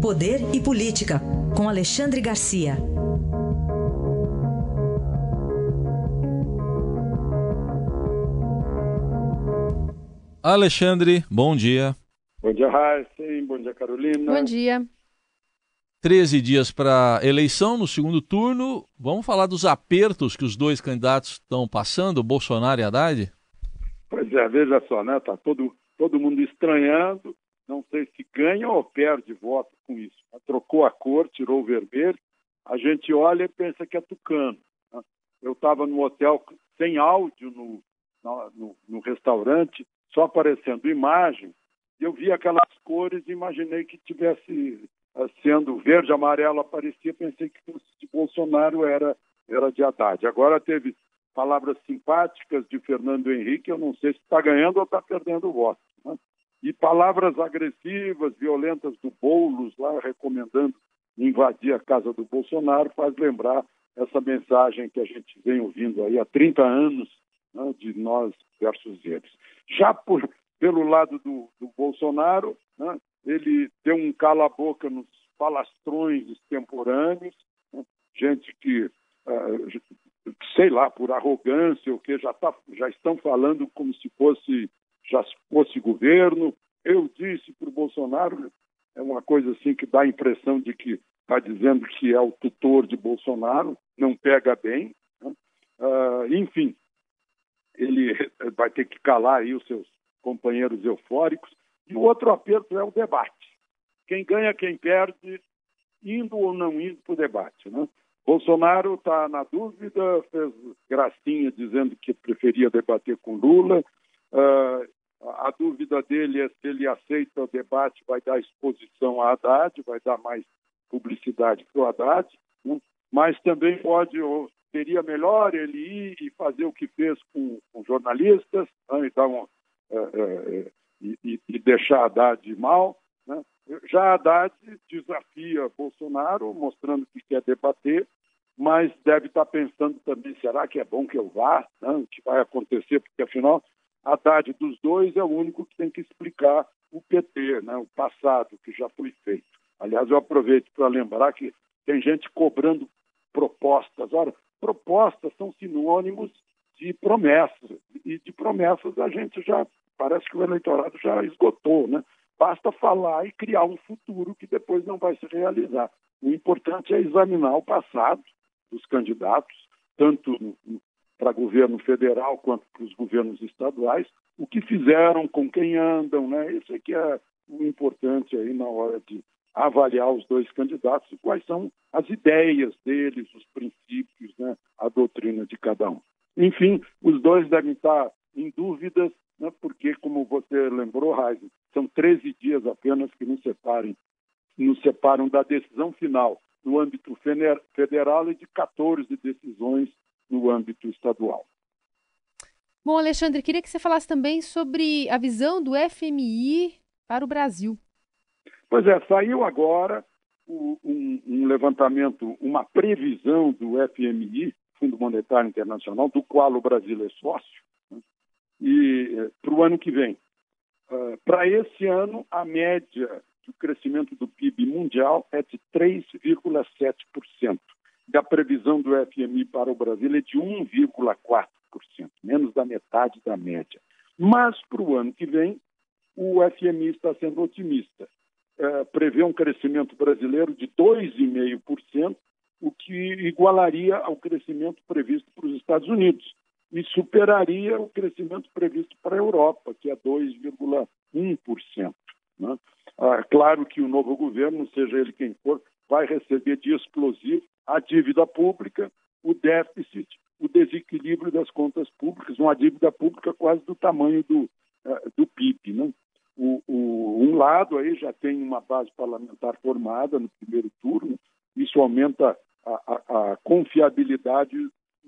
Poder e Política, com Alexandre Garcia. Alexandre, bom dia. Bom dia, Raíssa. Bom dia, Carolina. Bom dia. 13 dias para eleição no segundo turno. Vamos falar dos apertos que os dois candidatos estão passando, Bolsonaro e Haddad? Pois é, veja só, né? Tá todo, todo mundo estranhando. Não sei se ganha ou perde voto com isso. Trocou a cor, tirou o vermelho. A gente olha e pensa que é tucano. Né? Eu estava no hotel sem áudio no, no, no restaurante, só aparecendo imagem. Eu vi aquelas cores e imaginei que tivesse eh, sendo verde, amarelo aparecia, pensei que fosse de Bolsonaro era, era de Haddad. Agora teve palavras simpáticas de Fernando Henrique, eu não sei se está ganhando ou está perdendo o voto. Né? E palavras agressivas, violentas do Boulos, lá recomendando invadir a casa do Bolsonaro, faz lembrar essa mensagem que a gente vem ouvindo aí há 30 anos, né, de nós versus eles. Já por, pelo lado do, do Bolsonaro, né, ele deu um cala-boca nos palastrões extemporâneos, né? gente que, uh, sei lá, por arrogância, o que já, tá, já estão falando como se fosse já fosse governo. Eu disse para o Bolsonaro, é uma coisa assim que dá a impressão de que está dizendo que é o tutor de Bolsonaro, não pega bem. Né? Uh, enfim, ele vai ter que calar aí os seus companheiros eufóricos. E o outro aperto é o debate. Quem ganha, quem perde, indo ou não indo para o debate. Né? Bolsonaro está na dúvida, fez gracinha dizendo que preferia debater com Lula. Uh, a dúvida dele é se ele aceita o debate, vai dar exposição a Haddad, vai dar mais publicidade para o Haddad, né? mas também pode, ou seria melhor ele ir e fazer o que fez com, jornalistas, né? e dar um, é, é, e, e, deixar Haddad mal. Né? Já Haddad desafia Bolsonaro, mostrando que quer debater, mas deve estar pensando também, será que é bom que eu vá? Né? O que vai acontecer? Porque, afinal, Haddad dos dois é o único que tem que explicar o PT, né? o passado que já foi feito. Aliás, eu aproveito para lembrar que tem gente cobrando propostas. Ora, propostas são sinônimos de promessas, e de promessas a gente já parece que o eleitorado já esgotou, né? Basta falar e criar um futuro que depois não vai se realizar. O importante é examinar o passado dos candidatos, tanto para governo federal quanto para os governos estaduais, o que fizeram, com quem andam, né? Isso é que é o importante aí na hora de avaliar os dois candidatos quais são as ideias deles, os princípios, né? a doutrina de cada um. Enfim, os dois devem estar em dúvidas né, porque, como você lembrou, Raiz, são 13 dias apenas que nos, separem, nos separam da decisão final no âmbito federal e de 14 decisões no âmbito estadual. Bom, Alexandre, queria que você falasse também sobre a visão do FMI para o Brasil. Pois é, saiu agora um, um levantamento, uma previsão do FMI, Fundo Monetário Internacional, do qual o Brasil é sócio, e eh, para o ano que vem. Uh, para esse ano, a média do crescimento do PIB mundial é de 3,7%. E a previsão do FMI para o Brasil é de 1,4%, menos da metade da média. Mas para o ano que vem, o FMI está sendo otimista. Uh, prevê um crescimento brasileiro de 2,5%, o que igualaria ao crescimento previsto para os Estados Unidos e superaria o crescimento previsto para a Europa, que é 2,1%. Ah, claro que o novo governo, seja ele quem for, vai receber de explosivo a dívida pública, o déficit, o desequilíbrio das contas públicas, uma dívida pública quase do tamanho do, uh, do PIB. Né? O, o, um lado aí já tem uma base parlamentar formada no primeiro turno, isso aumenta a, a, a confiabilidade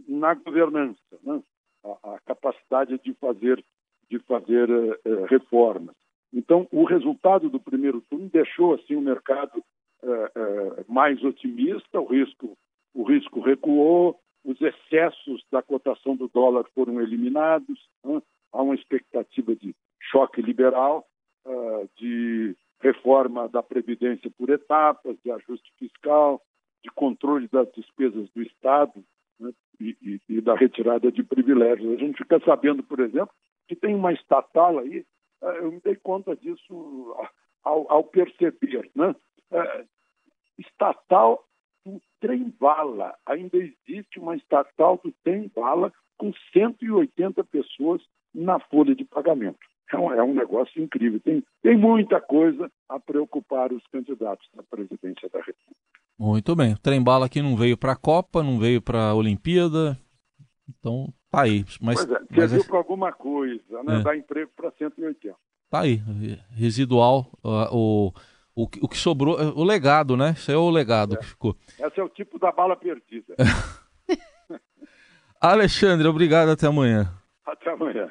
na governança. Né? a, a capacidade de fazer, de fazer uh, reformas. Então, o resultado do primeiro turno deixou assim o mercado uh, uh, mais otimista, o risco, o risco recuou, os excessos da cotação do dólar foram eliminados, né? há uma expectativa de choque liberal, de reforma da Previdência por etapas, de ajuste fiscal, de controle das despesas do Estado né, e, e, e, da retirada de privilégios. A gente fica sabendo, por exemplo, que tem uma estatal aí, eh, eu me dei conta disso ao, ao perceber, né? Eh, estatal do trem-bala. Ainda existe uma estatal do trem-bala com 180 pessoas na folha de pagamento. É um, é um negócio incrível. Tem, tem muita coisa a preocupar os candidatos à presidência da República. Muito bem. O trem-bala aqui não veio para a Copa, não veio para a Olimpíada. Então, tá aí. Mas, pois é, serviu para alguma coisa, né? É. Dá emprego para 180. Tá aí. Residual. o, o, o que sobrou, o legado, né? Isso é o legado é. que ficou. Esse é o tipo da bala perdida. Alexandre, obrigado. Até amanhã. Até amanhã.